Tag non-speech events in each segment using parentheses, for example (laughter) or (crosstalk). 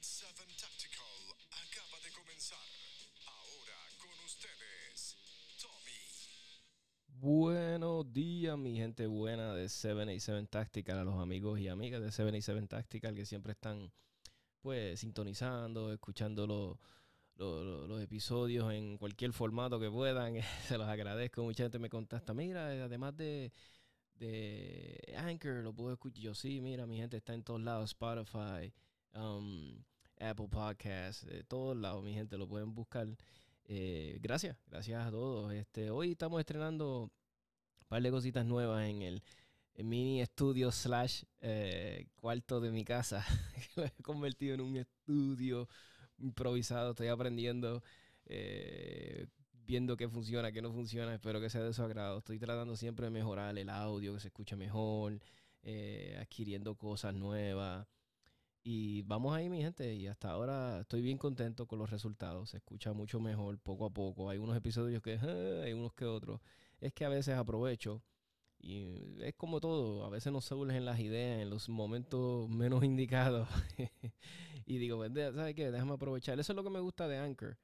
7 Tactical acaba de comenzar. Ahora con ustedes, Tommy. Buenos días, mi gente buena de 787 Tactical, a los amigos y amigas de 787 Tactical que siempre están pues sintonizando, escuchando los, los, los episodios en cualquier formato que puedan. (laughs) Se los agradezco. Mucha gente me contacta, mira, además de, de Anchor, lo puedo escuchar. Yo sí, mira, mi gente está en todos lados, Spotify, um, Apple Podcasts, de todos lados, mi gente, lo pueden buscar. Eh, gracias, gracias a todos. Este, hoy estamos estrenando un par de cositas nuevas en el, mini estudio slash eh, cuarto de mi casa. (laughs) lo he convertido en un estudio improvisado. Estoy aprendiendo, eh, viendo qué funciona, qué no funciona. Espero que sea de su agrado. Estoy tratando siempre de mejorar el audio, que se escuche mejor, eh, adquiriendo cosas nuevas. Y vamos ahí, mi gente. Y hasta ahora estoy bien contento con los resultados. Se escucha mucho mejor poco a poco. Hay unos episodios que, ah, hay unos que otros. Es que a veces aprovecho. Y es como todo, a veces nos surgen las ideas en los momentos menos (laughs) indicados. (laughs) y digo, pues, ¿sabes qué? Déjame aprovechar. Eso es lo que me gusta de Anchor,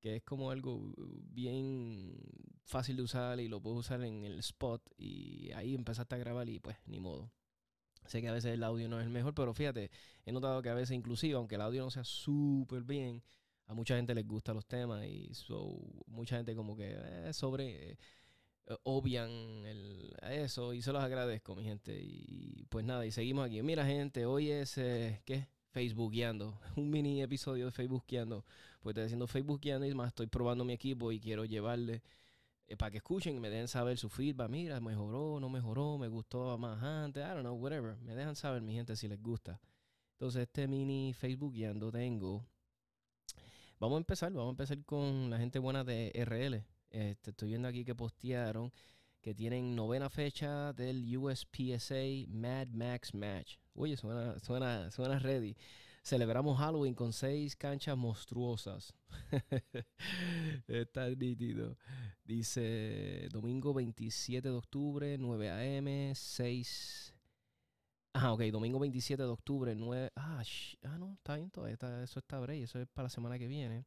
que es como algo bien fácil de usar y lo puedo usar en el spot. Y ahí empezaste a grabar y pues ni modo. Sé que a veces el audio no es el mejor, pero fíjate, he notado que a veces inclusive, aunque el audio no sea súper bien, a mucha gente les gustan los temas y so, mucha gente como que eh, sobre... eh, obvian el, eso y se los agradezco, mi gente. Y pues nada, y seguimos aquí. Mira, gente, hoy es, eh, ¿qué? Facebookeando. (laughs) Un mini episodio de Facebookeando. Pues estoy haciendo Facebookeando y más estoy probando mi equipo y quiero llevarle eh, para que escuchen y me dejen saber su feedback. Mira, mejoró, no mejoró, me gustó más antes, I don't know, whatever. Me dejan saber, mi gente, si les gusta. Entonces, este mini Facebookeando tengo. Vamos a empezar, vamos a empezar con la gente buena de RL. Este, estoy viendo aquí que postearon que tienen novena fecha del USPSA Mad Max Match. Oye, suena, suena, suena ready. Celebramos Halloween con seis canchas monstruosas. (laughs) Está nítido. Dice domingo 27 de octubre, 9 a.m., 6... Ah, ok, domingo 27 de octubre, 9... Ah, ah no, está bien, todavía está- eso está break, eso es para la semana que viene.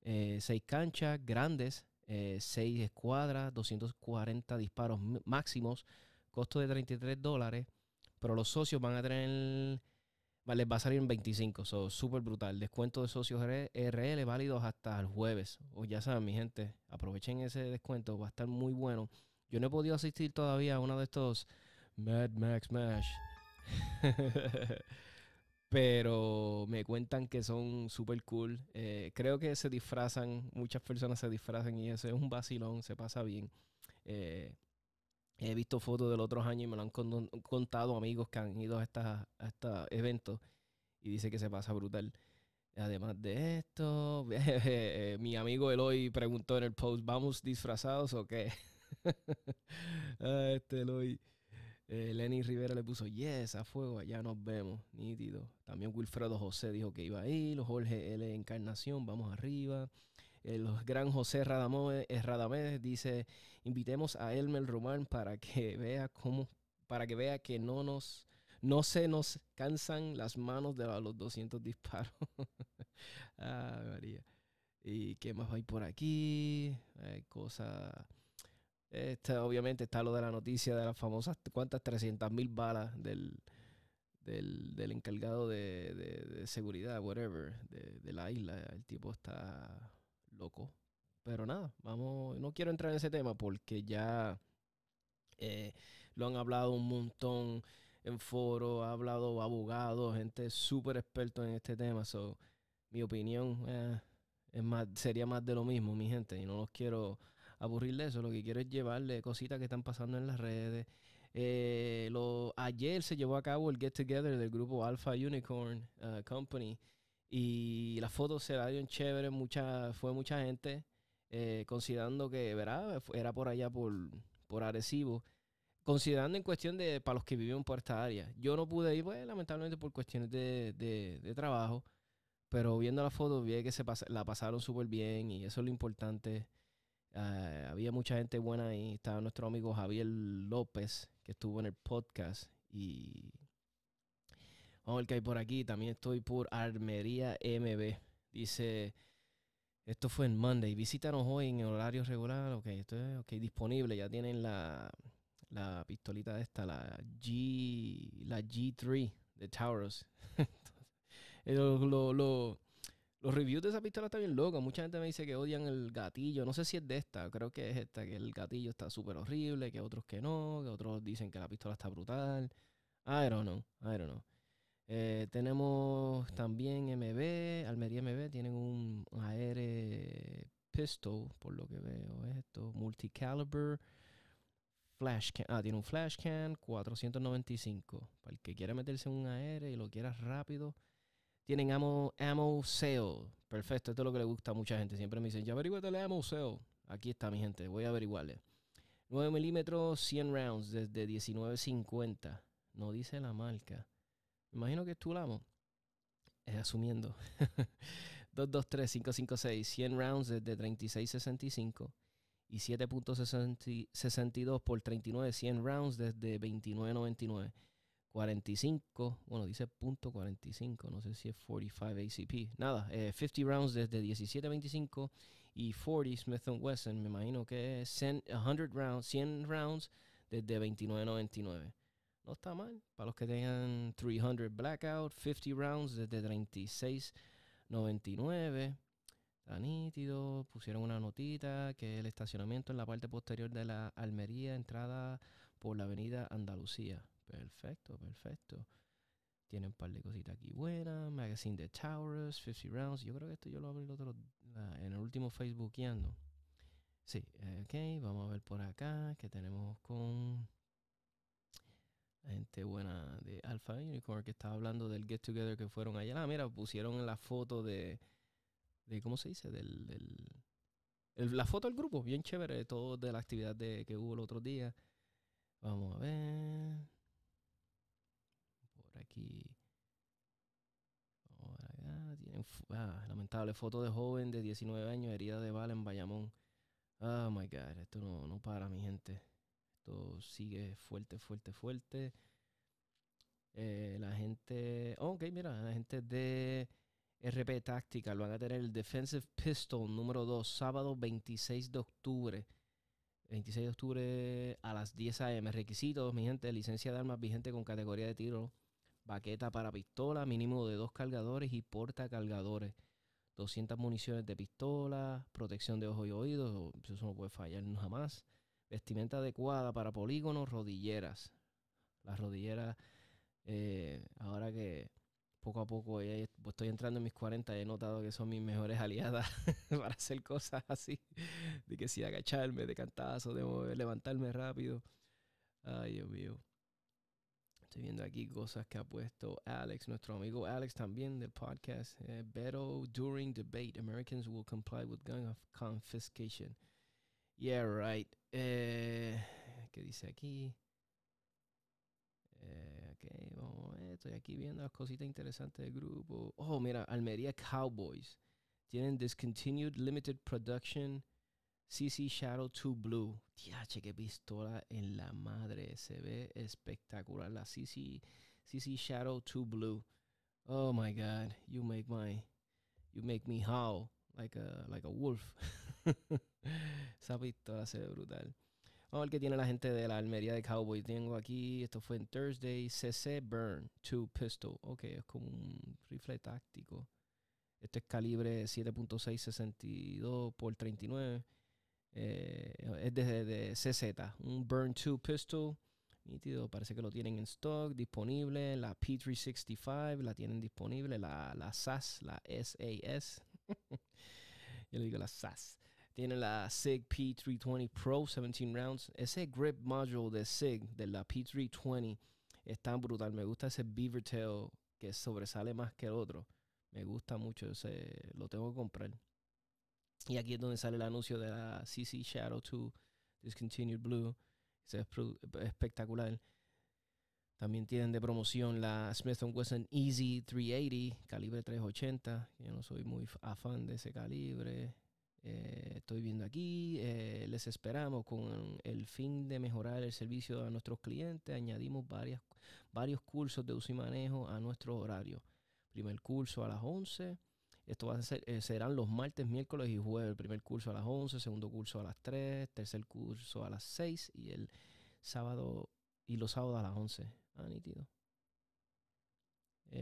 Eh, seis canchas grandes, eh, seis escuadras, 240 disparos máximos, costo de 33 dólares, pero los socios van a tener, les va a salir en 25, so, súper brutal. Descuento de socios RL válidos hasta el jueves. O ya saben, mi gente, aprovechen ese descuento, va a estar muy bueno. Yo no he podido asistir todavía a uno de estos Mad Max Mash. (laughs) Pero me cuentan que son súper cool. Eh, creo que se disfrazan, muchas personas se disfrazan y eso es un vacilón, se pasa bien. Eh, he visto fotos de los otros años y me lo han con- contado amigos que han ido a estos a estos eventos y dice que se pasa brutal. Además de esto, (laughs) mi amigo Eloy preguntó en el post, ¿vamos disfrazados o qué? (laughs) ah, este Eloy. Eh, Lenny Rivera le puso yes a fuego, allá nos vemos, nítido. También Wilfredo José dijo que iba a ir, Jorge L. Encarnación, vamos arriba. El gran José Radamé- eh, Radamés dice, invitemos a Elmer Román para que (laughs) vea cómo, para que vea que no nos, no se nos cansan las manos de los 200 disparos. (laughs) ah, María. ¿Y qué más hay por aquí? Hay cosas... Este, obviamente está lo de la noticia de las famosas, ¿cuántas? 300 mil balas del, del, del encargado de, de- seguridad, whatever, de la isla. El tipo está loco. Pero nada, vamos, no quiero entrar en ese tema porque ya eh, lo han hablado un montón en foros, ha hablado abogados, gente súper experto en este tema. So, mi opinión eh, es más, sería más de lo mismo, mi gente, y no los quiero aburrir de eso. Lo que quiero es llevarle cositas que están pasando en las redes. Eh, lo, ayer se llevó a cabo el get together del grupo Alpha Unicorn Company y las fotos se la dieron chévere, mucha, fue mucha gente, eh, considerando que, ¿verdad? Era por allá por, por Arecibo. Considerando en cuestión de para los que viven por esta área. Yo no pude ir, pues, lamentablemente por cuestiones de, de- trabajo. Pero viendo las fotos vi que se pas- la pasaron súper bien y eso es lo importante. Ah, había mucha gente buena ahí. Estaba nuestro amigo Javier López, que estuvo en el podcast. Y Vamos a ver qué hay por aquí. También estoy por Armería MB. Dice, esto fue en Monday. Visítanos hoy en horario regular. Ok, esto es okay, disponible. Ya tienen la, la pistolita esta, la G, la G3 de Taurus. (laughs) lo, lo, los reviews de esa pistola están bien locos. Mucha gente me dice que odian el gatillo. No sé si es de esta. Creo que es esta, que el gatillo está súper horrible, que otros que no, que otros dicen que la pistola está brutal. I don't know. I don't know. Eh, tenemos también MB, Almería MB, tienen un AR pistol, por lo que veo esto, multicaliber, flash can, ah, tiene un flash can, 495, para el que quiera meterse en un AR y lo quiera rápido, tienen ammo, ammo sale. Perfecto, esto es lo que le gusta a mucha gente. Siempre me dicen, ya averiguate el ammo sale. Aquí está, mi gente. Voy a averiguarle. 9 milímetros, 100 rounds desde 19.50. No dice la marca. Imagino que es tu amo. Es asumiendo. (laughs) 223-556, 100 rounds desde 36.65 y 7.62 por 39, 100 rounds desde 29.99. 45, bueno, dice punto 45, no sé si es 45 ACP. Nada, 50 eh, rounds desde 17.25 y 40 Smith Wesson, me imagino que es 100, rounds, 100 rounds desde 29.99. No está mal, para los que tengan 300 Blackout, 50 rounds desde 36.99. Está nítido, pusieron una notita que el estacionamiento en la parte posterior de la Almería, entrada por la avenida Andalucía. Perfecto, perfecto. Tienen un par de cositas aquí buenas. Magazine de Towers, 50 Rounds. Yo creo que esto yo lo abrí en el último Facebookiando. Sí, ok. Vamos a ver por acá que tenemos con la gente buena de Alpha Unicorn que estaba hablando del get together que fueron allá. Ah, mira, pusieron la foto de, de ¿cómo se dice? Del, del la foto del grupo, bien chévere, todo de la actividad de, que hubo el otro día. Vamos a ver aquí. ah, lamentable foto de joven de 19 años, herida de bala en Bayamón. Oh my God, esto no, no para, mi gente. Esto sigue fuerte, fuerte, fuerte. Eh, la gente. Oh, ok, mira, la gente de RP Táctica van a tener el Defensive Pistol número 2, sábado 26 de octubre. 26 de octubre a las 10 a.m. Requisitos, mi gente, licencia de armas vigente con categoría de tiro baqueta para pistola, mínimo de dos cargadores y portacargadores. 200 municiones de pistola, protección de ojos y oídos, eso no puede fallar jamás. Vestimenta adecuada para polígonos, rodilleras. Las rodilleras, eh, ahora que poco a poco pues, estoy entrando en mis 40 he notado que son mis mejores aliadas (laughs) para hacer cosas así. De que si agacharme de cantazo, de levantarme rápido. Ay, Dios mío. Estoy viendo aquí cosas que ha puesto Alex, nuestro amigo Alex también del podcast. Eh, during debate, Americans will comply with gun confiscation. Yeah, right. Eh, ¿Qué dice aquí? Eh, ok, vamos a ver. Estoy aquí viendo las cositas interesantes del grupo. Oh, mira, Almería Cowboys. Tienen discontinued limited production CC Shadow 2 Blue. Tiache, qué pistola en la madre. Se ve espectacular. La CC, CC Shadow 2 Blue. Oh my God. You make my. You make me howl like a, like a wolf. (laughs) (laughs) Esa pistola se ve brutal. Vamos a ver qué tiene la gente de la Almería de Cowboy. Tengo aquí, esto fue en Thursday, CC Burn 2 Pistol. Ok, es como un rifle táctico. Este es calibre 7.662 por 39. Eh, es de, de, CZ, un Burn 2 pistol. Nítido, parece que lo tienen en stock, disponible. La P365 la tienen disponible. La, la SAS, la SAS. (laughs) Yo le digo la SAS. Tiene la SIG P320 Pro 17 rounds. Ese grip module de SIG, de la P320, es tan brutal. Me gusta ese beaver tail que sobresale más que el otro. Me gusta mucho ese. Lo tengo que comprar. Y aquí es donde sale el anuncio de la CC Shadow 2 Discontinued Blue. Es espectacular. También tienen de promoción la Smith Wesson Easy 380, calibre 380. Yo no soy muy afán de ese calibre. Eh, estoy viendo aquí, eh, les esperamos con el fin de mejorar el servicio a nuestros clientes. Añadimos varias, varios cursos de uso y manejo a nuestro horario. Primer curso a las 11. Esto va a ser, eh, serán los martes, miércoles y jueves. Primer curso a las 11, segundo curso a las 3, tercer curso a las 6 y el sábado y los sábados a las 11. Ah, nítido.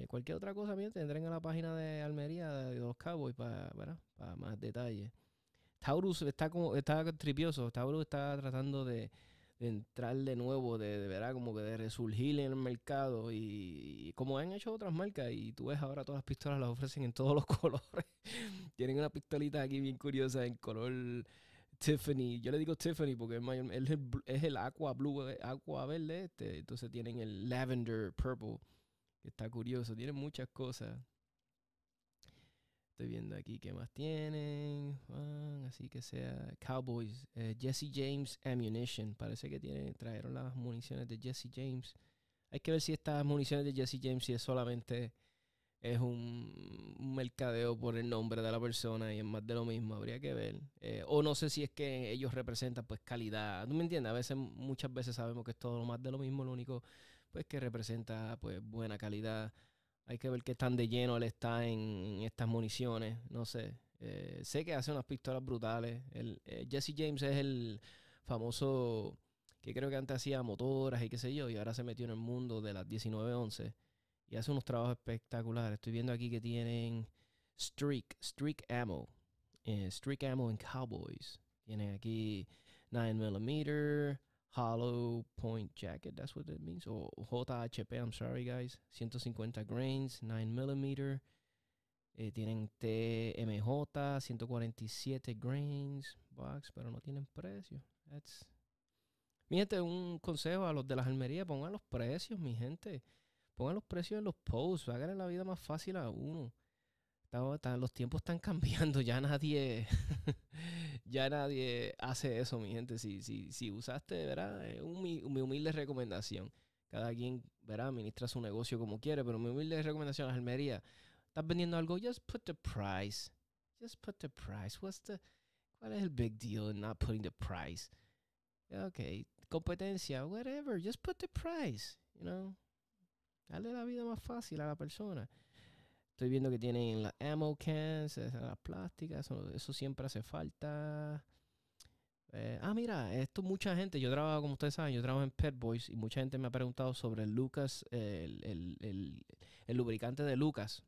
cualquier otra cosa, bien, tendrán en la página de Almería de los Cowboys para, para más detalles. Taurus está como está tripioso. Taurus está tratando de, entrar de nuevo, de, de verdad, como que de resurgir en el mercado. Y, como han hecho otras marcas, y tú ves ahora todas las pistolas las ofrecen en todos los (laughs) colores. Tienen una pistolita aquí bien curiosa en color Tiffany. Yo le digo Tiffany porque es, el, es el aqua blue, eh, aqua verde este. Entonces tienen el lavender purple, que está curioso. Tienen muchas cosas. Estoy viendo aquí qué más tienen. así que sea Cowboys. Eh, Jesse James Ammunition. Parece que tienen, trajeron las municiones de Jesse James. Hay que ver si estas municiones de Jesse James si es solamente es un, mercadeo por el nombre de la persona y es más de lo mismo. Habría que ver. Eh, o no sé si es que ellos representan pues calidad. ¿Tú me entiendes? A veces, muchas veces sabemos que es todo más de lo mismo. Lo único pues que representa pues buena calidad hay que ver qué tan de lleno él está en, estas municiones. No sé. Eh, sé que hace unas pistolas brutales. El, eh, Jesse James es el famoso que creo que antes hacía motoras y qué sé yo, y ahora se metió en el mundo de las 1911 y hace unos trabajos espectaculares. Estoy viendo aquí que tienen Streak, Streak Ammo, eh, Streak Ammo en Cowboys. Tienen aquí 9mm, hollow point jacket, that's what it means. O JHP, I'm sorry guys. 150 grains, 9 millimeter. Eh, tienen TMJ, 147 grains box, pero no tienen precio. That's... Mi gente, un consejo a los de las almerías, pongan los precios, mi gente. Pongan los precios en los posts, hagan la vida más fácil a uno los tiempos están cambiando, ya nadie, (laughs) ya nadie hace eso, mi gente. Si, si, si usaste, ¿verdad? mi, humilde recomendación. Cada quien, ¿verdad? Administra su negocio como quiere, pero mi humilde recomendación a Almería. Estás vendiendo algo, just put the price. Just put the price. What's the, ¿Cuál es el big deal in not putting the price? Ok, competencia, whatever, just put the price, you know. Dale la vida más fácil a la persona. Estoy viendo que tienen las ammo cans, las plásticas, eso, siempre hace falta. Eh, ah, mira, esto mucha gente, yo trabajo, como ustedes saben, yo trabajo en Pet Boys y mucha gente me ha preguntado sobre el Lucas, el, lubricante de Lucas.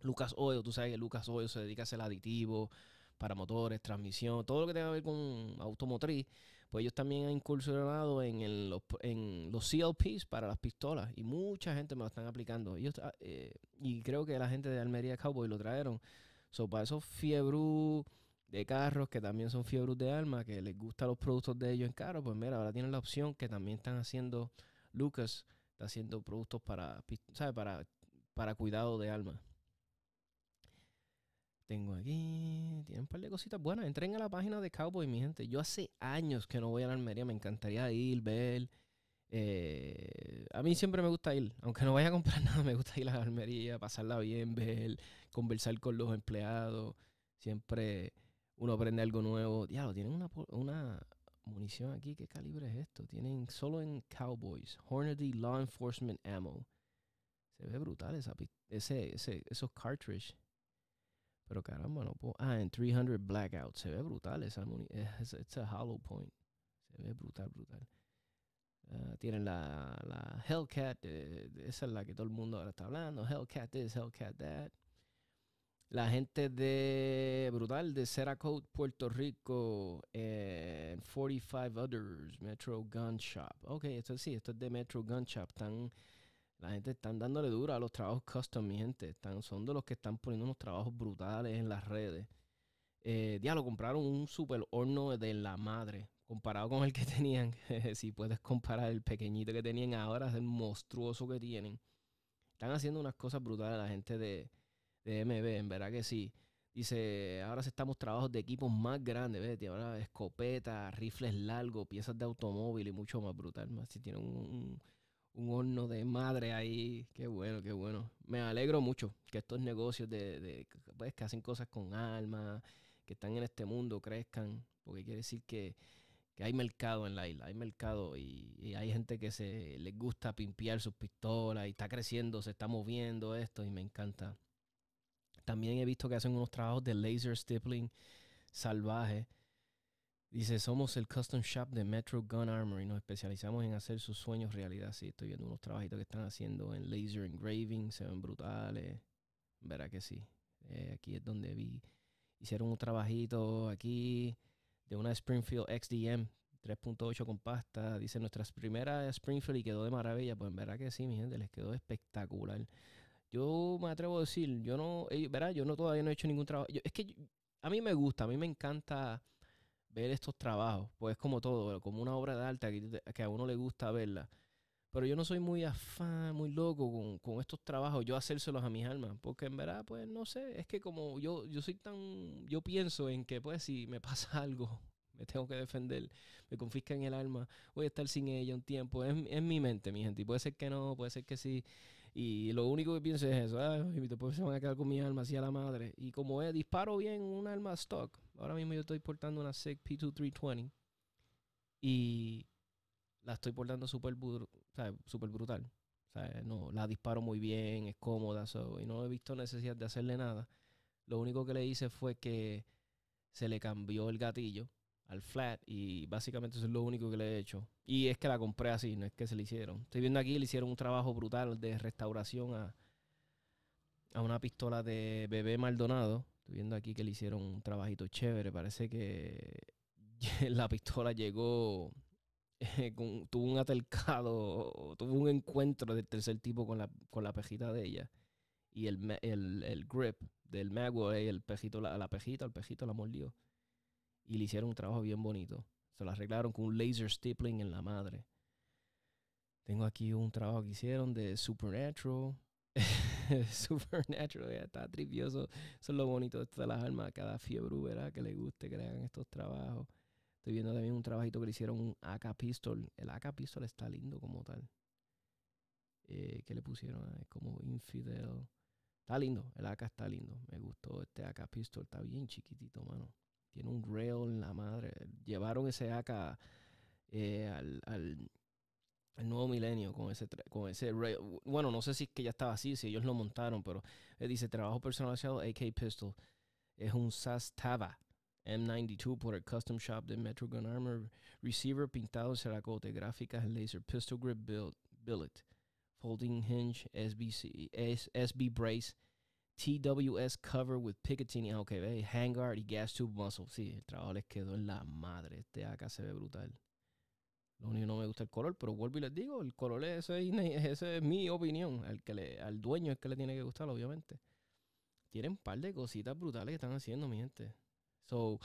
Lucas Oil, tú sabes que Lucas Oil se dedica a hacer aditivos para motores, transmisión, todo lo que tenga que ver con automotriz pues ellos también han incursionado en, los, en los CLPs para las pistolas y mucha gente me lo están aplicando. Ellos, ah, eh, y creo que la gente de Almería Cowboy lo trajeron. So, para esos fiebru de carros que también son fiebros de alma, que les gustan los productos de ellos en carro, pues mira, ahora tienen la opción que también están haciendo Lucas, está haciendo productos para, ¿sabes? para, para cuidado de alma. Tengo aquí, par de cositas buenas. Entren a la página de Cowboy, mi gente. Yo hace años que no voy a la Almería, me encantaría ir, ver. Eh, a mí siempre me gusta ir, aunque no vaya a comprar (laughs) nada, me gusta ir a la Almería, pasarla bien, ver, conversar con los empleados. Siempre uno aprende algo nuevo. Diablo, tienen una, una munición aquí. ¿Qué calibre es esto? Tienen solo en Cowboys, Hornady Law Enforcement Ammo. Se ve brutal esa, ese, ese, esos cartridges. Pero caramba, no puedo. Ah, en 300 Blackout. Se ve brutal esa Es it's a hollow point. Se ve brutal, brutal. Uh, tienen la, la Hellcat. Eh, esa es la que todo el mundo ahora está hablando. Hellcat this, Hellcat that. La gente de Brutal de Cerakote, Puerto Rico, and 45 Others, Metro Gun Shop. Ok, esto sí, esto es de Metro Gun Shop. Están la gente está dándole duro a los trabajos custom, mi gente. Están, son de los que están poniendo unos trabajos brutales en las redes. Eh, lo compraron un super horno de la madre. Comparado con el que (laughs) tenían. (laughs) si puedes comparar el pequeñito que tenían ahora, es el monstruoso que tienen. Están haciendo unas cosas brutales la gente de, de MB, en verdad que sí. Dice, ahora estamos trabajos de equipos más grandes, ¿ves? Ahora escopetas, rifles largos, piezas de automóvil y mucho más brutal. Más si tienen un horno de madre ahí. Qué bueno, qué bueno. Me alegro mucho que estos negocios de, pues, que hacen cosas con alma, que están en este mundo crezcan, porque quiere decir que, que hay mercado en la isla, hay mercado y, y, hay gente que se les gusta pimpear sus pistolas y está creciendo, se está moviendo esto y me encanta. También he visto que hacen unos trabajos de laser stippling salvaje. Dice, somos el custom shop de Metro Gun Armory. Nos especializamos en hacer sus sueños realidad. Sí, estoy viendo unos trabajitos que están haciendo en laser engraving. Se ven brutales. Verá que sí. Eh, aquí es donde vi. Hicieron un trabajito aquí de una Springfield XDM 3.8 con pasta. Dice nuestras primeras Springfield y quedó de maravilla. Pues verá que sí, mi gente, les quedó espectacular. Yo me atrevo a decir, yo no, eh, verá, yo no todavía no he hecho ningún trabajo. Es que a mí me gusta, a mí me encanta ver estos trabajos, pues es como todo, como una obra de arte que, a uno le gusta verla. Pero yo no soy muy afán, muy loco con, con, estos trabajos, yo hacérselos a mis almas, porque en verdad, pues no sé, es que como yo, yo soy tan, yo pienso en que pues si me (laughs) pasa algo, me tengo que defender, me confiscan el alma, voy a estar sin ella un tiempo, es, es mi mente, mi gente, y puede ser que no, puede ser que sí, y lo único que pienso es eso, ah, después se van a quedar con mi alma así a la madre. Y como es, disparo bien un arma stock. Ahora mismo yo estoy portando una SIG P2320 y la estoy portando súper super brutal. O sea, no, la disparo muy bien, es cómoda, y no he visto necesidad de hacerle nada. Lo único que le hice fue que se le cambió el gatillo al flat y básicamente eso es lo único que le he hecho. Y es que la compré así, no es que se le hicieron. Estoy viendo aquí, le hicieron un trabajo brutal de restauración a, a una pistola de bebé Maldonado. Estoy viendo aquí que le hicieron un trabajito chévere. Parece que (laughs) la pistola llegó, tuvo un atercado, tuvo un encuentro del tercer tipo con la, con la pejita de ella. Y el, el, el grip del magway, el pejito, la, la pejita, el pejito la mordió y le hicieron un trabajo bien bonito. Se lo arreglaron con un laser stippling en la madre. Tengo aquí un trabajo que hicieron de Supernatural. (laughs) Supernatural, ya está trivioso. Eso es lo bonito de las armas. Cada fiebre, ¿verdad? Que le guste que le hagan estos trabajos. Estoy viendo también un trabajito que le hicieron un AK Pistol. El AK Pistol está lindo como tal. Eh, ¿Qué le pusieron? Es como Infidel. Está lindo. El AK está lindo. Me gustó este AK Pistol. Está bien chiquitito, mano. Tiene un rail en la madre. Llevaron ese AK eh, al, al, nuevo milenio con ese, con ese. Bueno, no sé si es que ya estaba así, si ellos lo montaron, pero eh, dice trabajo personalizado AK Pistol. Es un SAS Tava M92 por el Custom Shop de Metro Gun Armor. Receiver pintado en ceracote. Gráficas laser. Pistol grip build, billet. Folding hinge. SBC, SB brace TWS cover with Picatinny. Ah, ok, ve, handguard y gas tube muscle. Sí, el trabajo les quedó en la madre. Este acá se ve brutal. Lo único que no me gusta el color, pero vuelvo y les digo, el color es, esa (laughs) es mi opinión. Al, que le, al dueño es que le tiene que gustar, obviamente. Tienen un par de cositas brutales que están haciendo, mi gente. So,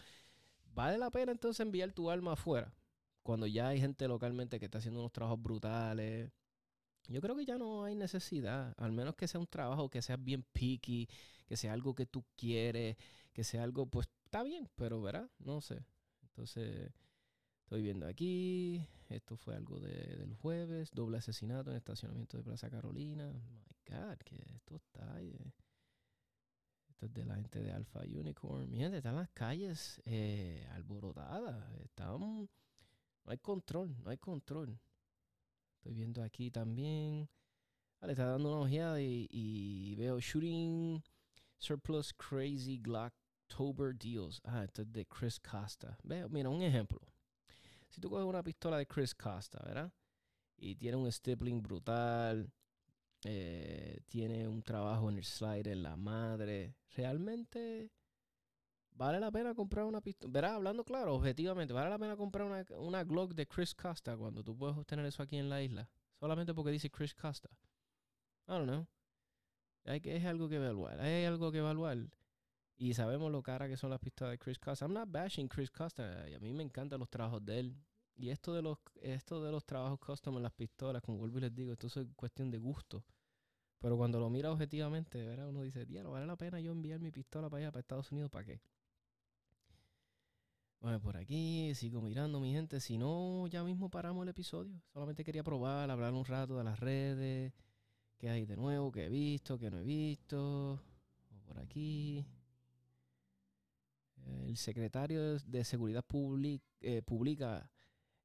vale la pena entonces enviar tu alma afuera. Cuando ya hay gente localmente que está haciendo unos trabajos brutales yo creo que ya no hay necesidad, al menos que sea un trabajo que sea bien picky, que sea algo que tú quieres, que sea algo, pues está bien, pero verá, no sé. Entonces, estoy viendo aquí, esto fue algo de, del jueves, doble asesinato en estacionamiento de Plaza Carolina. My God, que esto está... Eh, esto es de la gente de Alpha Unicorn. Mi gente, están las calles eh, alborotadas. Están, no hay control, no hay control. Estoy viendo aquí también. Ah, le está dando una ojeada y, veo Shooting Surplus Crazy Glocktober Deals. Ah, esto es de Chris Costa. Veo, mira, un ejemplo. Si tú coges una pistola de Chris Costa, ¿verdad? Y tiene un stippling brutal. Eh, tiene un trabajo en el slide en la madre. Realmente vale la pena comprar una pistola. Verá, hablando claro, objetivamente, vale la pena comprar una, una Glock de Chris Costa cuando tú puedes obtener eso aquí en la isla. Solamente porque dice Chris Costa. I don't know. Hay que, es algo que evaluar. Hay algo que evaluar. Y sabemos lo cara que son las pistolas de Chris Costa. I'm not bashing Chris Costa. Y a mí me encantan los trabajos de él. Y esto de los, esto de los trabajos custom en las pistolas, como vuelvo y les digo, esto es cuestión de gusto. Pero cuando lo mira objetivamente, ¿verdad? uno dice, diablo, vale la pena yo enviar mi pistola para allá, para Estados Unidos, ¿para qué? Bueno, por aquí sigo mirando, mi gente. Si no, ya mismo paramos el episodio. Solamente quería probar, hablar un rato de las redes. ¿Qué hay de nuevo? ¿Qué he visto? ¿Qué no he visto? Por aquí. El secretario de Seguridad eh, Pública,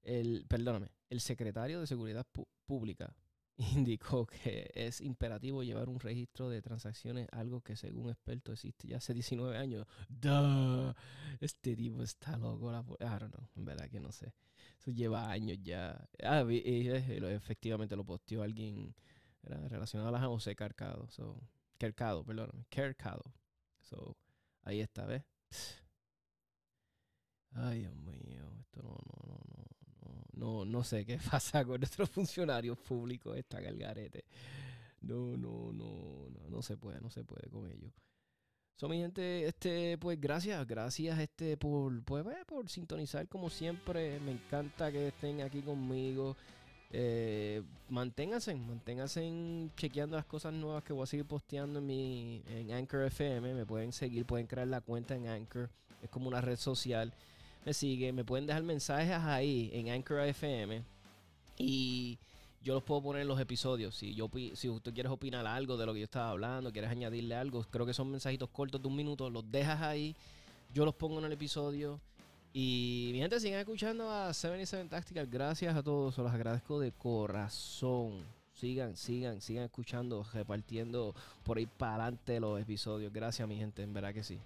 el, perdóname, el secretario de Seguridad Pública (laughs) indicó que es imperativo llevar un registro de transacciones, algo que según expertos existe ya hace 19 años. Duh, este tipo está loco. La, I en verdad que no sé. Eso lleva años ya. Ah, y, efectivamente lo posteó alguien relacionado a la José Carcado. So, Carcado, perdón, Carcado. So, ahí está, ¿ves? Ay, Dios mío, esto no, no, no, no no, no sé qué (laughs) pasa con nuestros funcionarios públicos, esta gargarete. No, no, no, no, no se puede, no se puede con ellos. So, mi gente, este, pues gracias, gracias este por, pues, por sintonizar como siempre. Me encanta que estén aquí conmigo. Eh, manténganse, manténganse chequeando las cosas nuevas que voy a seguir posteando en mi en Anchor FM. Me pueden seguir, pueden crear la cuenta en Anchor. Es como una red social me siguen, me pueden dejar mensajes ahí en Anchor FM y yo los puedo poner en los episodios. Si yo si usted quieres opinar algo de lo que yo estaba hablando, quieres añadirle algo, creo que son mensajitos cortos de un minuto, los dejas ahí, yo los pongo en el episodio. Y mi gente, sigan escuchando a 77 Tactical. Gracias a todos, se los agradezco de corazón. Sigan, sigan, sigan escuchando, repartiendo por ahí para adelante los episodios. Gracias, mi gente, en verdad que sí.